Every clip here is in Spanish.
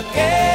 again.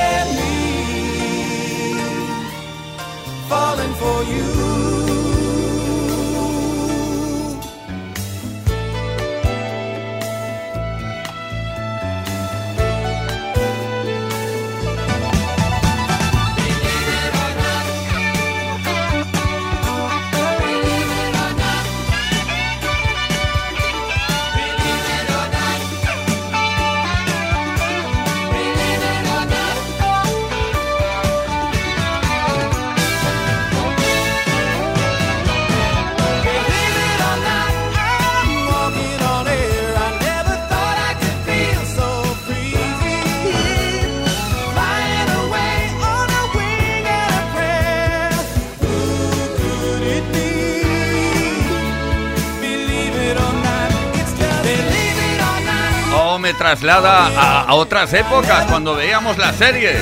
Traslada a, a otras épocas cuando veíamos la serie.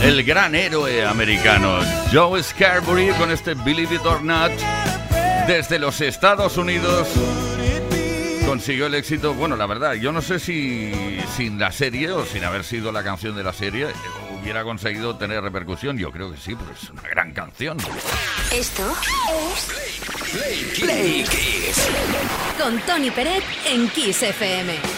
El gran héroe americano Joe Scarborough con este Believe It or Not desde los Estados Unidos consiguió el éxito. Bueno, la verdad, yo no sé si sin la serie o sin haber sido la canción de la serie hubiera conseguido tener repercusión. Yo creo que sí, pero es una gran canción. Esto es Play, Play Kiss. con Tony Peret en Kiss FM.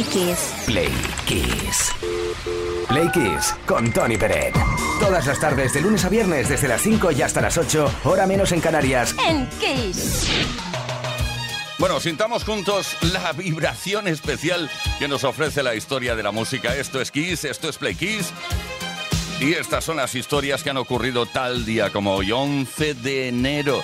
Play Kiss. Play Kiss. Play Kiss con Tony Peret. Todas las tardes, de lunes a viernes, desde las 5 y hasta las 8, hora menos en Canarias. En Kiss. Bueno, sintamos juntos la vibración especial que nos ofrece la historia de la música. Esto es Kiss, esto es Play Kiss. Y estas son las historias que han ocurrido tal día como hoy, 11 de enero.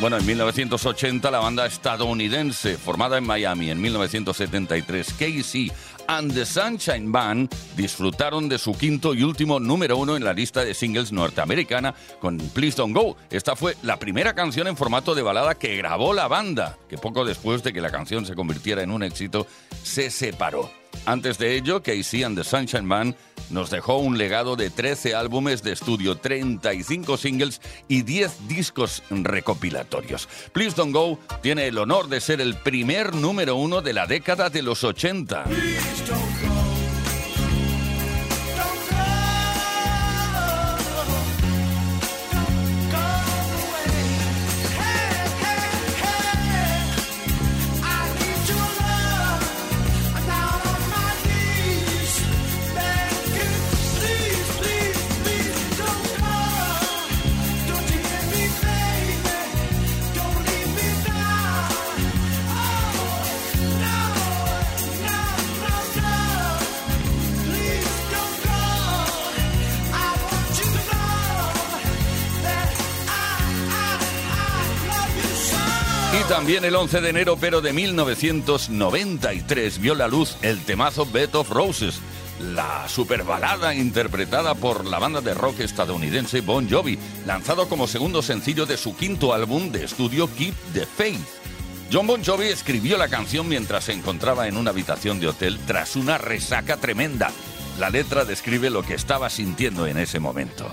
Bueno, en 1980 la banda estadounidense, formada en Miami en 1973, Casey and the Sunshine Band, disfrutaron de su quinto y último número uno en la lista de singles norteamericana con Please Don't Go. Esta fue la primera canción en formato de balada que grabó la banda, que poco después de que la canción se convirtiera en un éxito, se separó. Antes de ello, Casey and the Sunshine Band nos dejó un legado de 13 álbumes de estudio, 35 singles y 10 discos recopilatorios. Please Don't Go tiene el honor de ser el primer número uno de la década de los 80. 11 de enero, pero de 1993, vio la luz el temazo Bed of Roses, la superbalada interpretada por la banda de rock estadounidense Bon Jovi, lanzado como segundo sencillo de su quinto álbum de estudio Keep the Faith. John Bon Jovi escribió la canción mientras se encontraba en una habitación de hotel tras una resaca tremenda. La letra describe lo que estaba sintiendo en ese momento.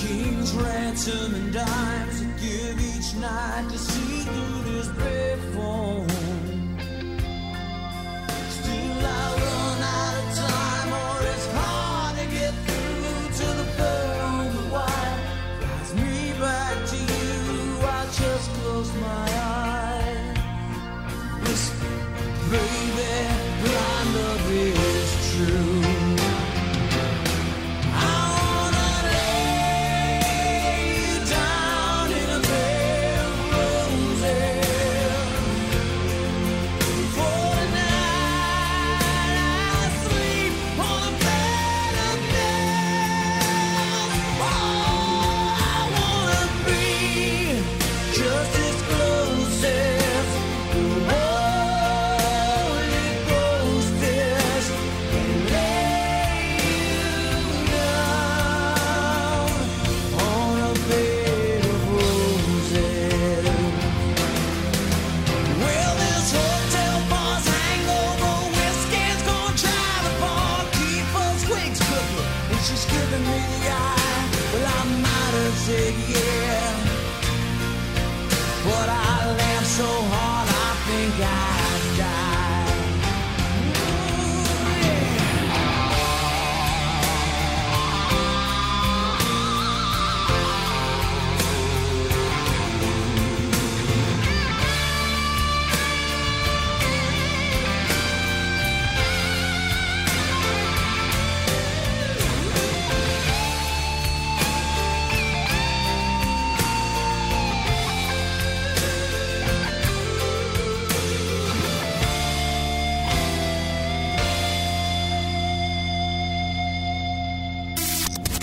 King's ransom and dimes I give each night to see through this bed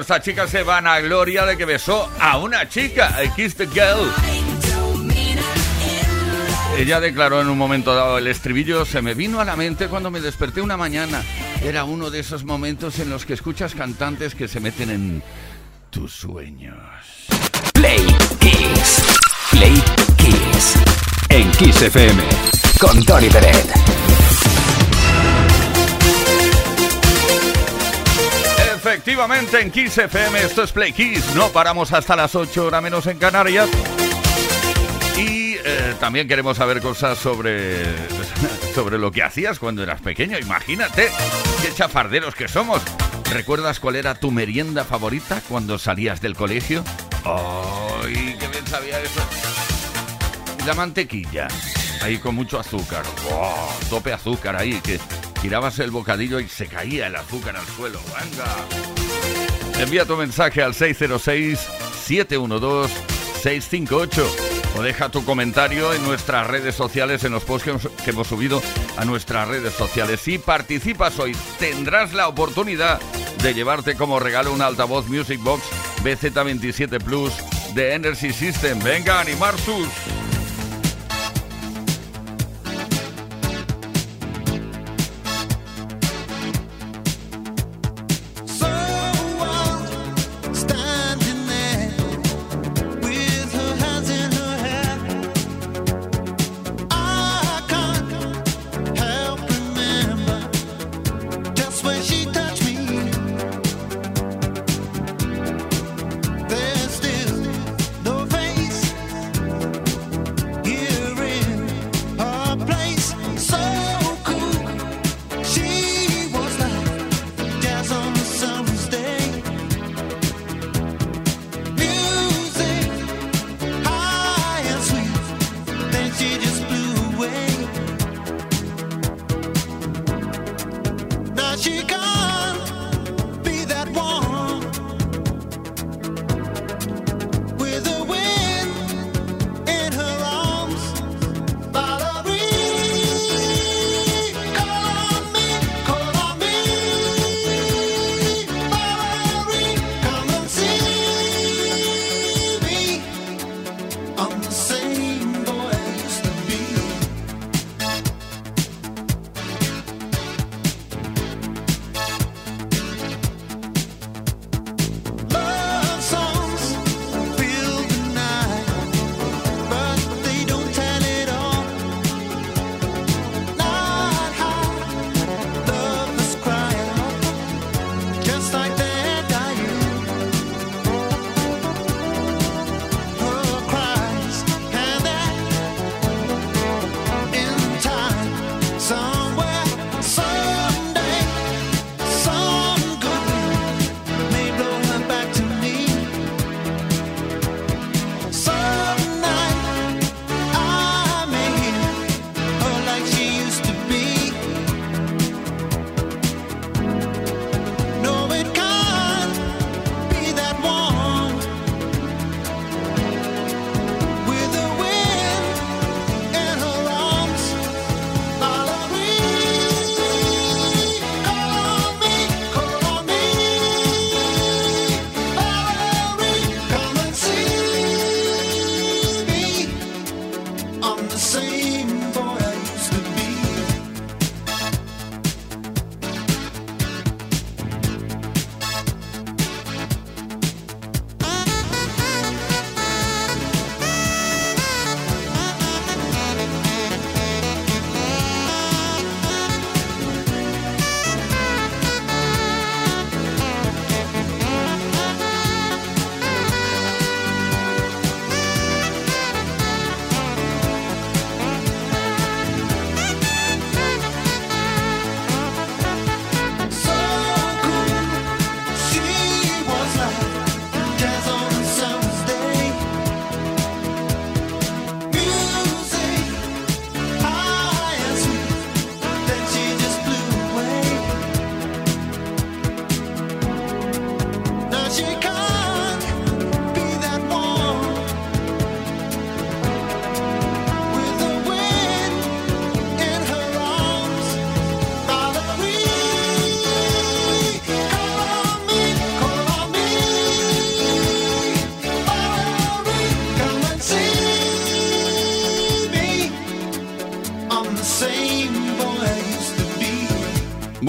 Esta chica se van a gloria de que besó a una chica, I Kissed the Girl. Ella declaró en un momento dado, el estribillo se me vino a la mente cuando me desperté una mañana. Era uno de esos momentos en los que escuchas cantantes que se meten en tus sueños. Play Kiss. Play Kiss. En Kiss FM. Con Tony Peret. Efectivamente, en Kiss FM, esto es Play Kiss. No paramos hasta las 8 horas menos en Canarias. Y eh, también queremos saber cosas sobre, sobre lo que hacías cuando eras pequeño. Imagínate, qué chafarderos que somos. ¿Recuerdas cuál era tu merienda favorita cuando salías del colegio? ¡Ay, qué bien sabía eso! La mantequilla, ahí con mucho azúcar. ¡Wow! Tope azúcar ahí, que tirabas el bocadillo y se caía el azúcar al suelo. ¡Venga! Envía tu mensaje al 606-712-658 o deja tu comentario en nuestras redes sociales, en los posts que hemos, subido a nuestras redes sociales. Si participas hoy, tendrás la oportunidad de llevarte como regalo un altavoz Music Box BZ27 Plus de Energy System. Venga, animar sus...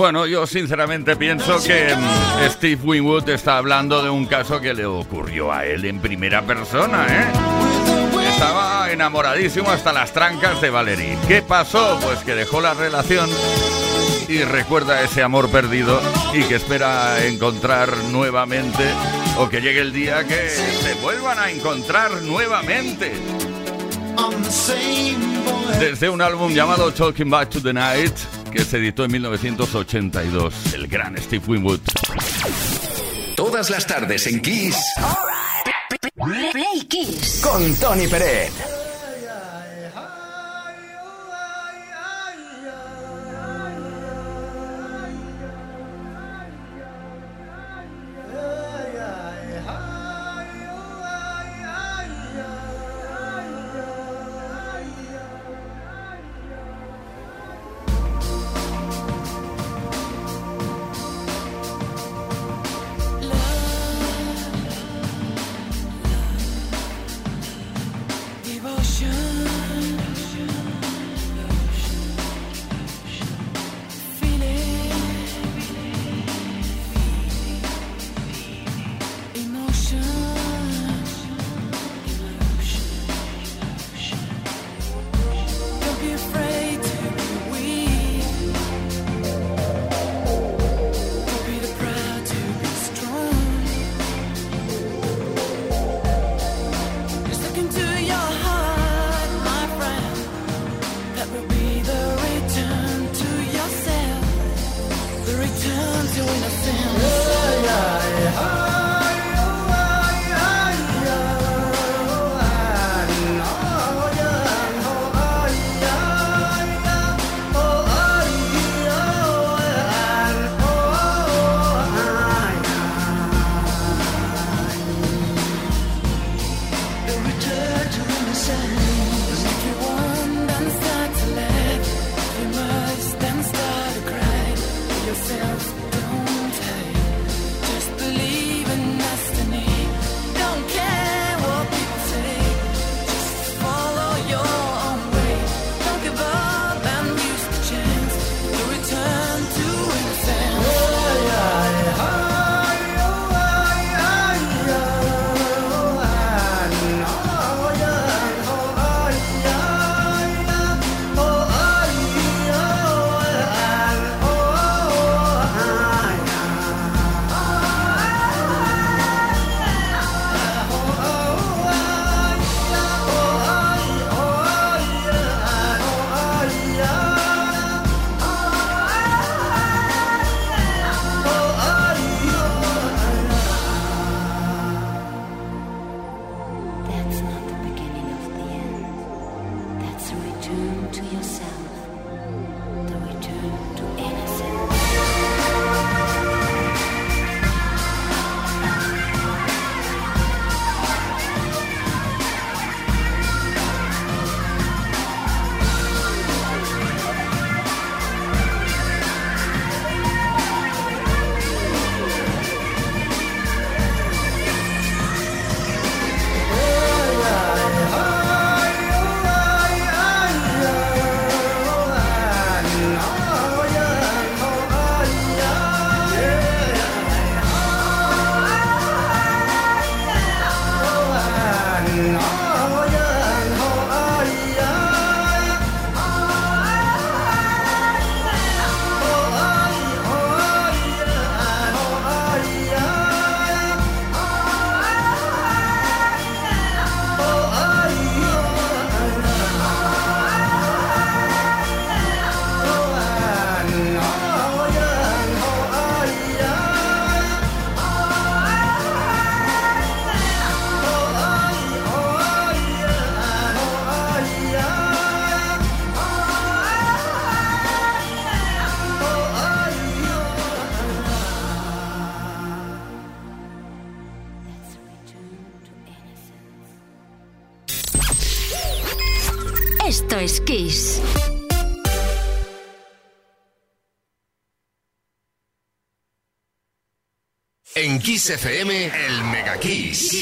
Bueno, yo sinceramente pienso que mm, Steve Winwood está hablando de un caso que le ocurrió a él en primera persona, ¿eh? Estaba enamoradísimo hasta las trancas de Valerie. ¿Qué pasó? Pues que dejó la relación y recuerda ese amor perdido y que espera encontrar nuevamente o que llegue el día que se vuelvan a encontrar nuevamente. Desde un álbum llamado Talking Back to the Night, que se editó en 1982, el gran Steve Winwood. Todas las tardes en Kiss. Play Kiss. Con Tony Pérez. Kiss FM, el Mega Kiss.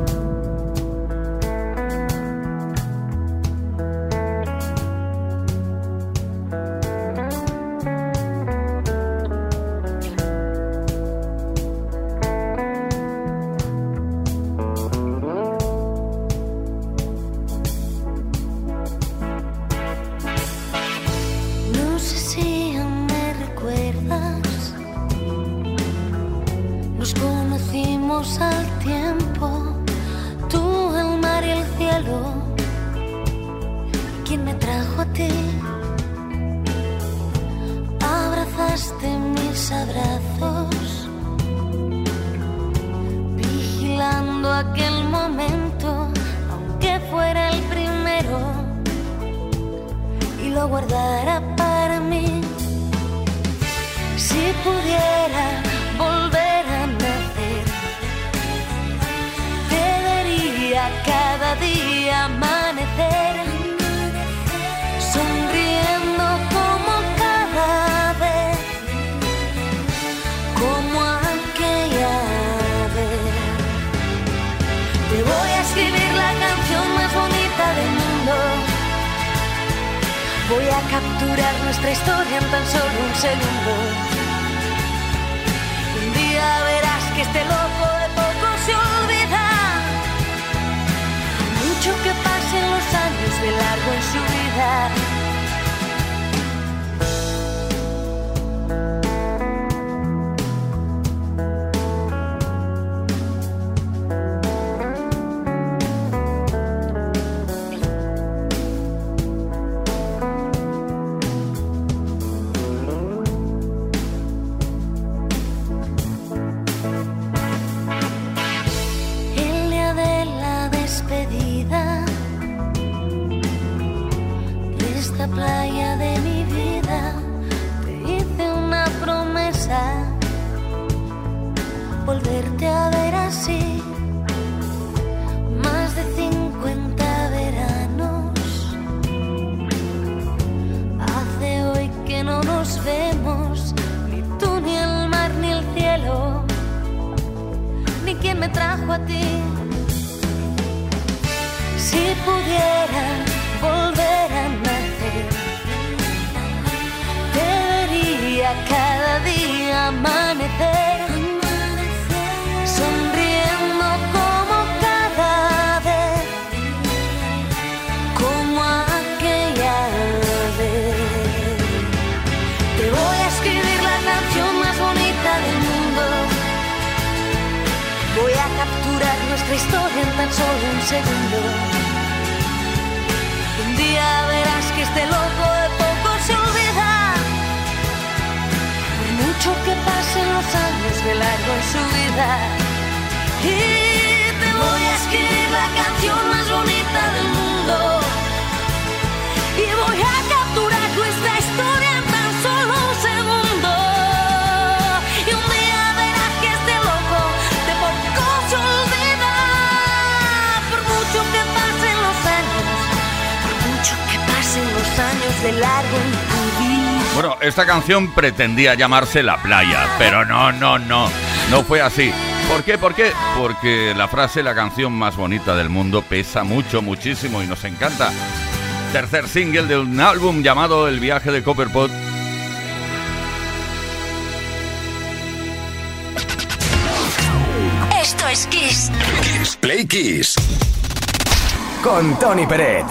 de largo Bueno, esta canción pretendía llamarse La playa, pero no, no, no, no fue así. ¿Por qué? ¿Por qué? Porque la frase La canción más bonita del mundo pesa mucho, muchísimo y nos encanta. Tercer single de un álbum llamado El viaje de Copperpot Esto es Kiss. Kiss Play Kiss. Con Tony Peret.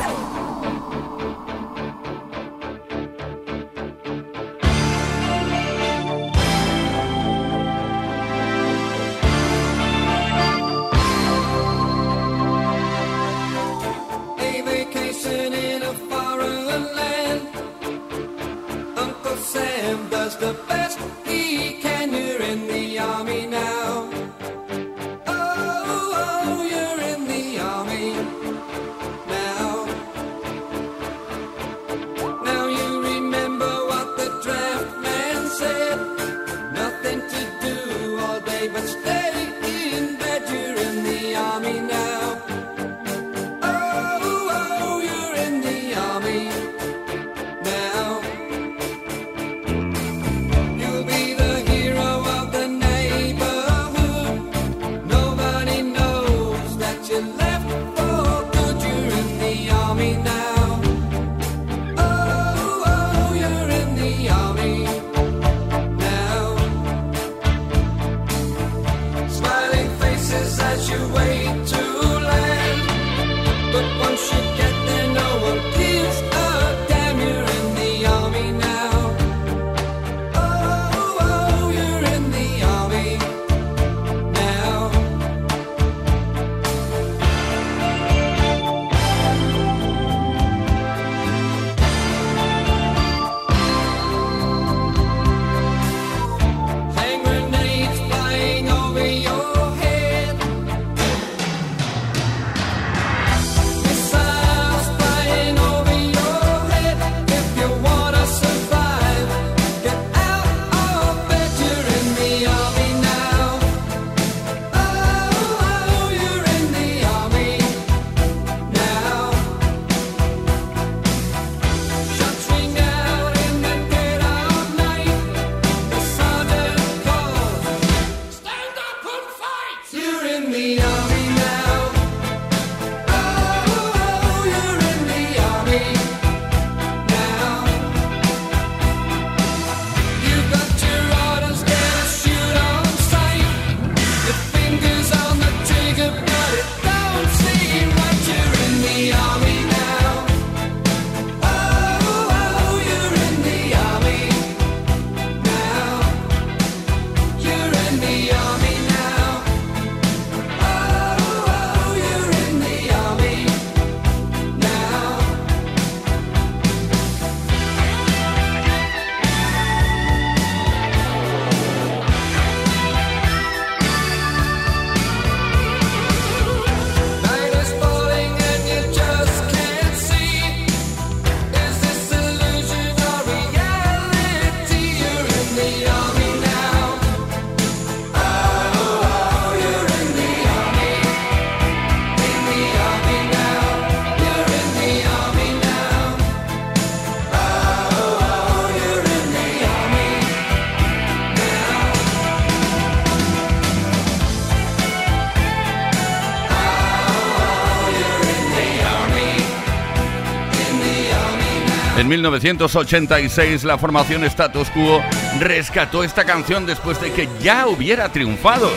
1986 la formación Status Quo rescató esta canción después de que ya hubiera triunfado.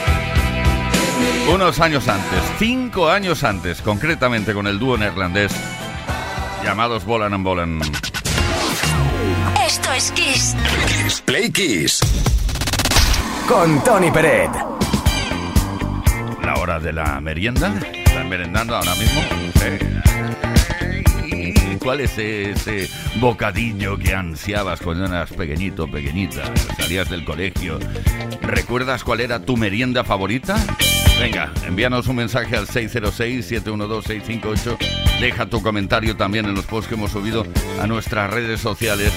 Unos años antes, cinco años antes, concretamente con el dúo neerlandés llamados Bolan and Bolan. Esto es Kiss. Kiss Play Kiss. Con Tony Peret. La hora de la merienda. ¿Están merendando ahora mismo? Sí. ¿Cuál es ese bocadillo que ansiabas cuando eras pequeñito, pequeñita? Salías del colegio. ¿Recuerdas cuál era tu merienda favorita? Venga, envíanos un mensaje al 606-712-658. Deja tu comentario también en los posts que hemos subido a nuestras redes sociales.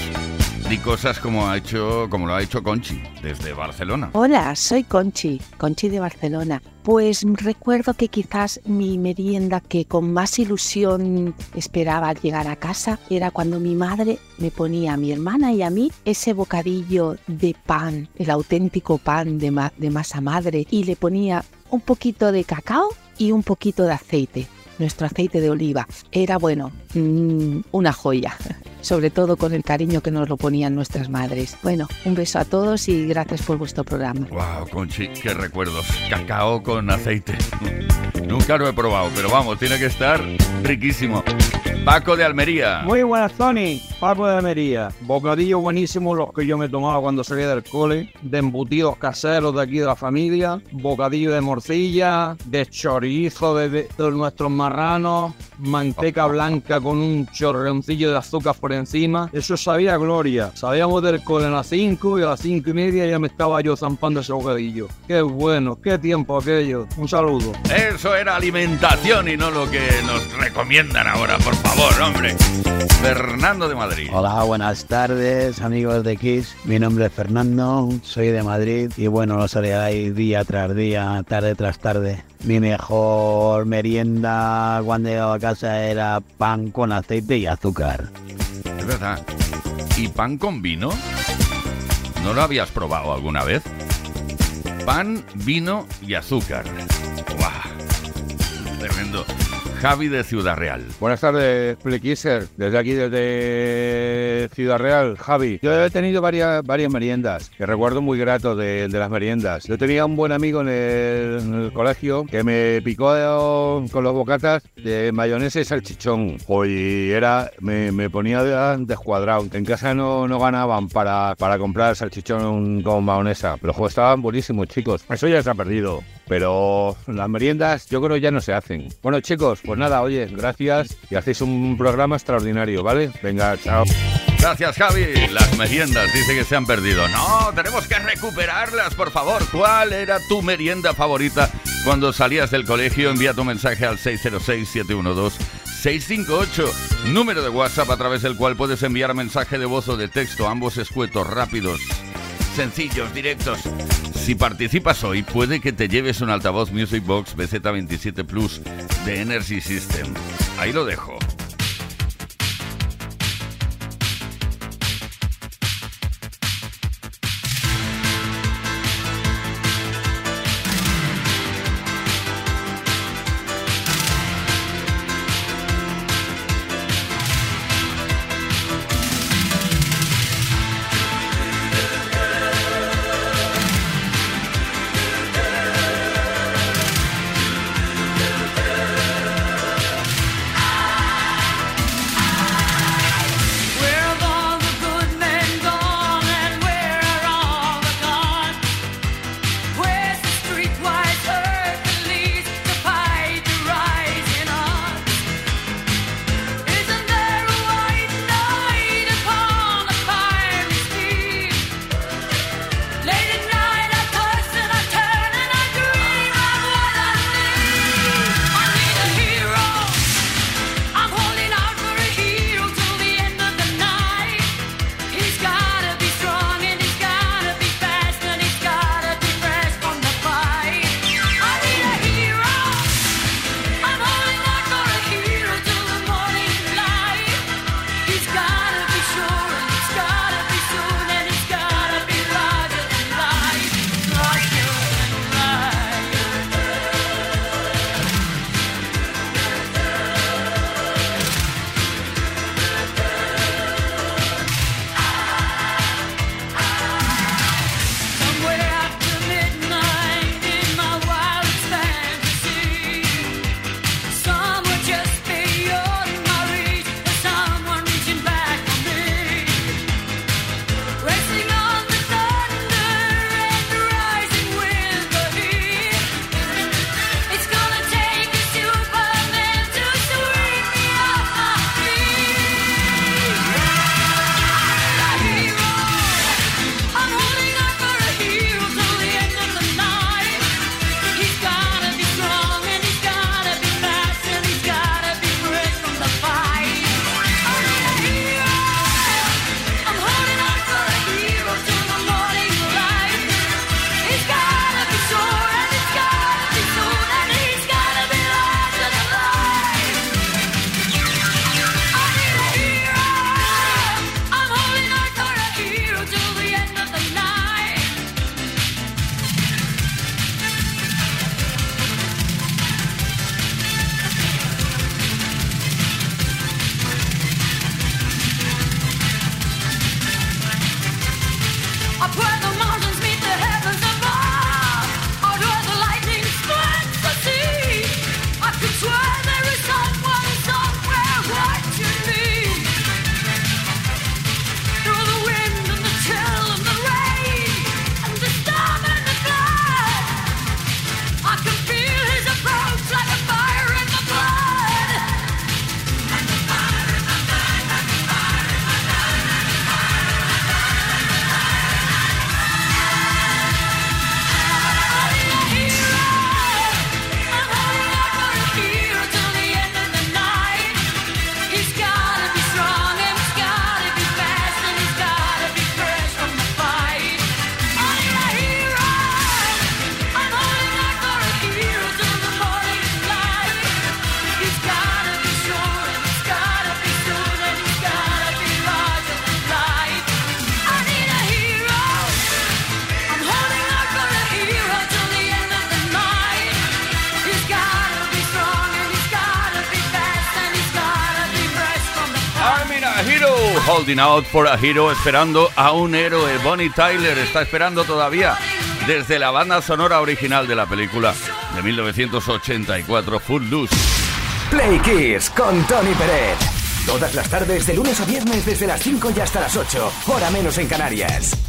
Di cosas como ha hecho, como lo ha hecho Conchi desde Barcelona. Hola, soy Conchi, Conchi de Barcelona. Pues recuerdo que quizás mi merienda que con más ilusión esperaba llegar a casa era cuando mi madre me ponía a mi hermana y a mí ese bocadillo de pan, el auténtico pan de masa madre, y le ponía un poquito de cacao y un poquito de aceite. Nuestro aceite de oliva era, bueno, mm, una joya, sobre todo con el cariño que nos lo ponían nuestras madres. Bueno, un beso a todos y gracias por vuestro programa. Wow, Conchi, qué recuerdos. Cacao con aceite. Nunca lo he probado, pero vamos, tiene que estar riquísimo. Paco de Almería. Muy buenas, Tony. Paco de Almería. Bocadillo buenísimo los que yo me tomaba cuando salía del cole. De embutidos caseros de aquí de la familia. Bocadillo de morcilla. De chorizo de, de- de nuestros marranos. Manteca blanca con un chorroncillo de azúcar por encima. Eso sabía a gloria. Salíamos del cole a las 5 y a las 5 y media ya me estaba yo zampando ese bocadillo. Qué bueno, qué tiempo aquello. Un saludo. Eso era alimentación y no lo que nos recomiendan ahora, por favor, hombre. Fernando de Madrid. Hola, buenas tardes, amigos de Kiss. Mi nombre es Fernando, soy de Madrid y bueno, no salíais día tras día, tarde tras tarde. Mi mejor merienda cuando llegaba a casa era pan con aceite y azúcar. Es verdad. ¿Y pan con vino? ¿No lo habías probado alguna vez? Pan, vino y azúcar. ¡Guau! Tremendo. Javi de Ciudad Real. Buenas tardes, Flequisser. Desde aquí, desde Ciudad Real, Javi. Yo he tenido varias, varias meriendas, que recuerdo muy grato de, de las meriendas. Yo tenía un buen amigo en el, en el colegio que me picó con los bocatas de mayonesa y salchichón. Hoy era, me, me ponía de- descuadrado. En casa no, no ganaban para, para comprar salchichón con mayonesa, pero jo, estaban buenísimos, chicos. Eso ya se ha perdido. Pero las meriendas yo creo ya no se hacen. Bueno, chicos, pues nada, oye, gracias y hacéis un programa extraordinario, ¿vale? Venga, chao. Gracias, Javi. Las meriendas dice que se han perdido. No, tenemos que recuperarlas, por favor. ¿Cuál era tu merienda favorita cuando salías del colegio? Envía tu mensaje al 606-712-658, número de WhatsApp a través del cual puedes enviar mensaje de voz o de texto, ambos escuetos, rápidos, sencillos, directos. Si participas hoy, puede que te lleves un altavoz Music Box BZ27 Plus de Energy System. Ahí lo dejo. Shouting Out for a Hero, esperando a un héroe. Bonnie Tyler está esperando todavía desde la banda sonora original de la película de 1984, Footloose. Play Kiss con Tony Pérez. Todas las tardes, de lunes a viernes, desde las 5 y hasta las 8, hora menos en Canarias.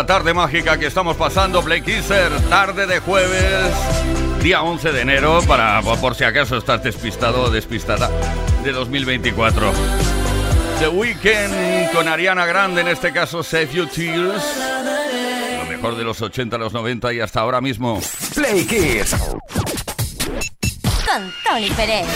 la tarde mágica que estamos pasando, Play Kisser, tarde de jueves, día 11 de enero, para por si acaso estás despistado o despistada de 2024. The Weekend con Ariana Grande, en este caso Save You Tears. Lo mejor de los 80, los 90 y hasta ahora mismo. Play Kiss. Con Tony Pérez.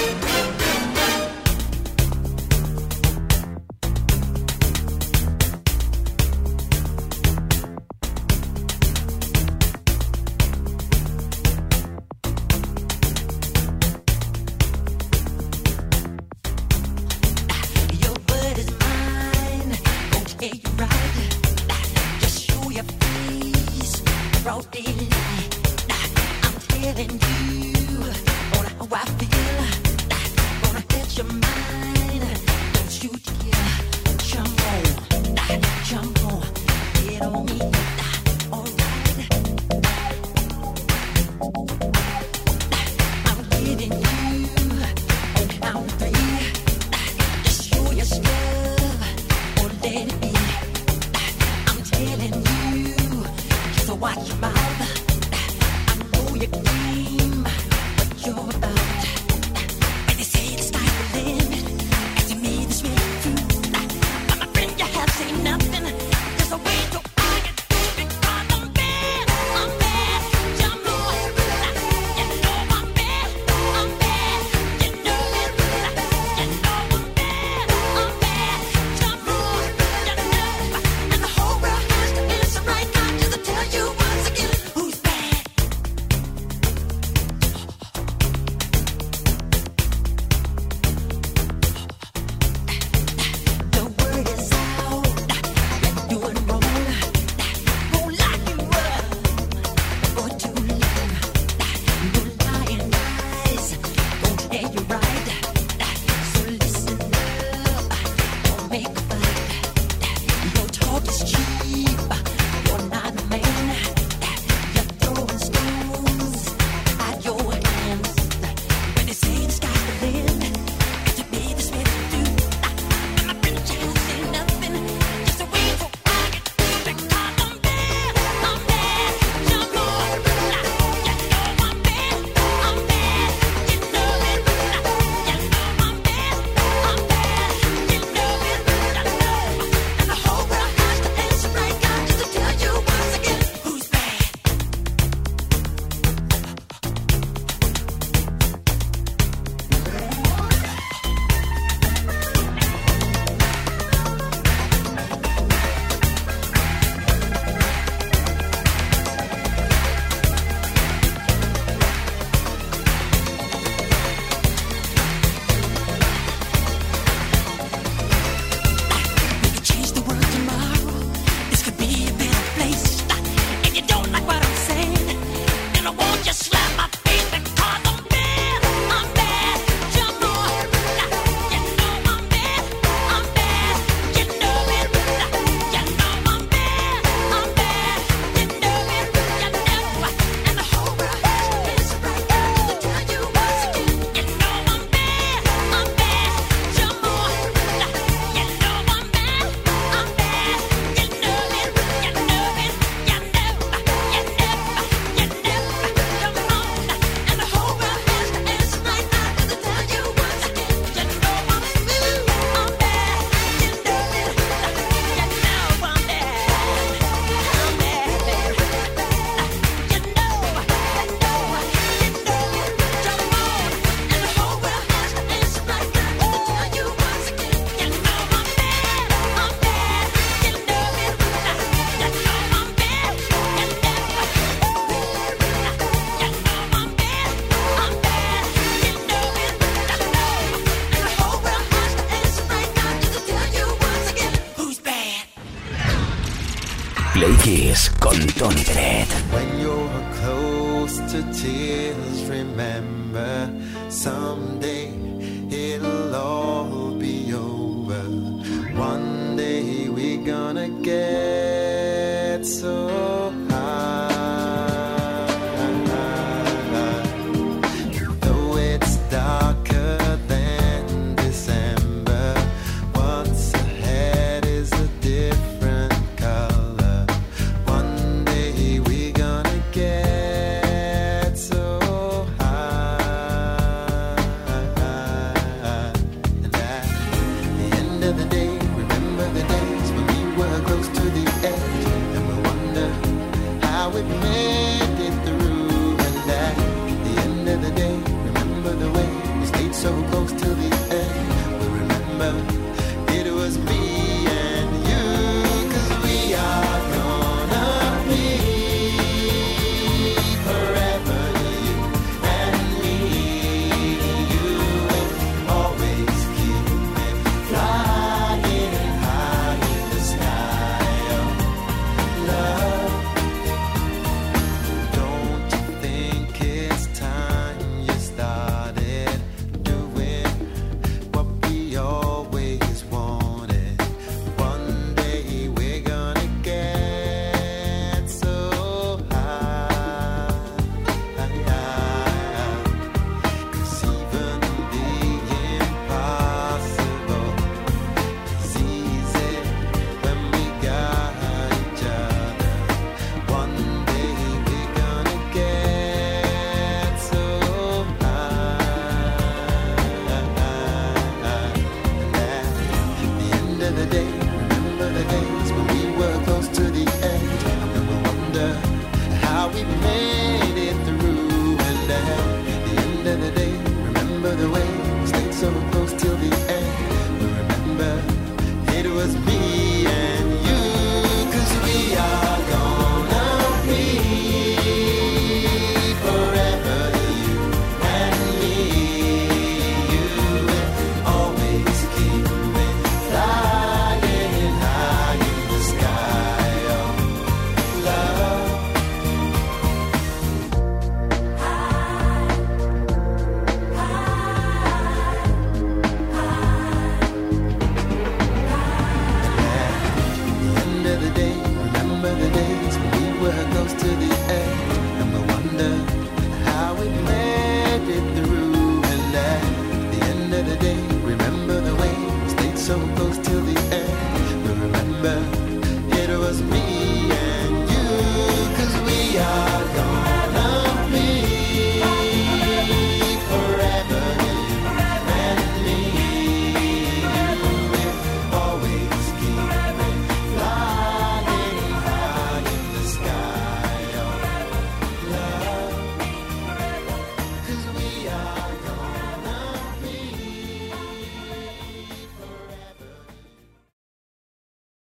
Play Kiss con Tony Pérez. When you're close to tears, remember someday it'll all be over. One day we're gonna get.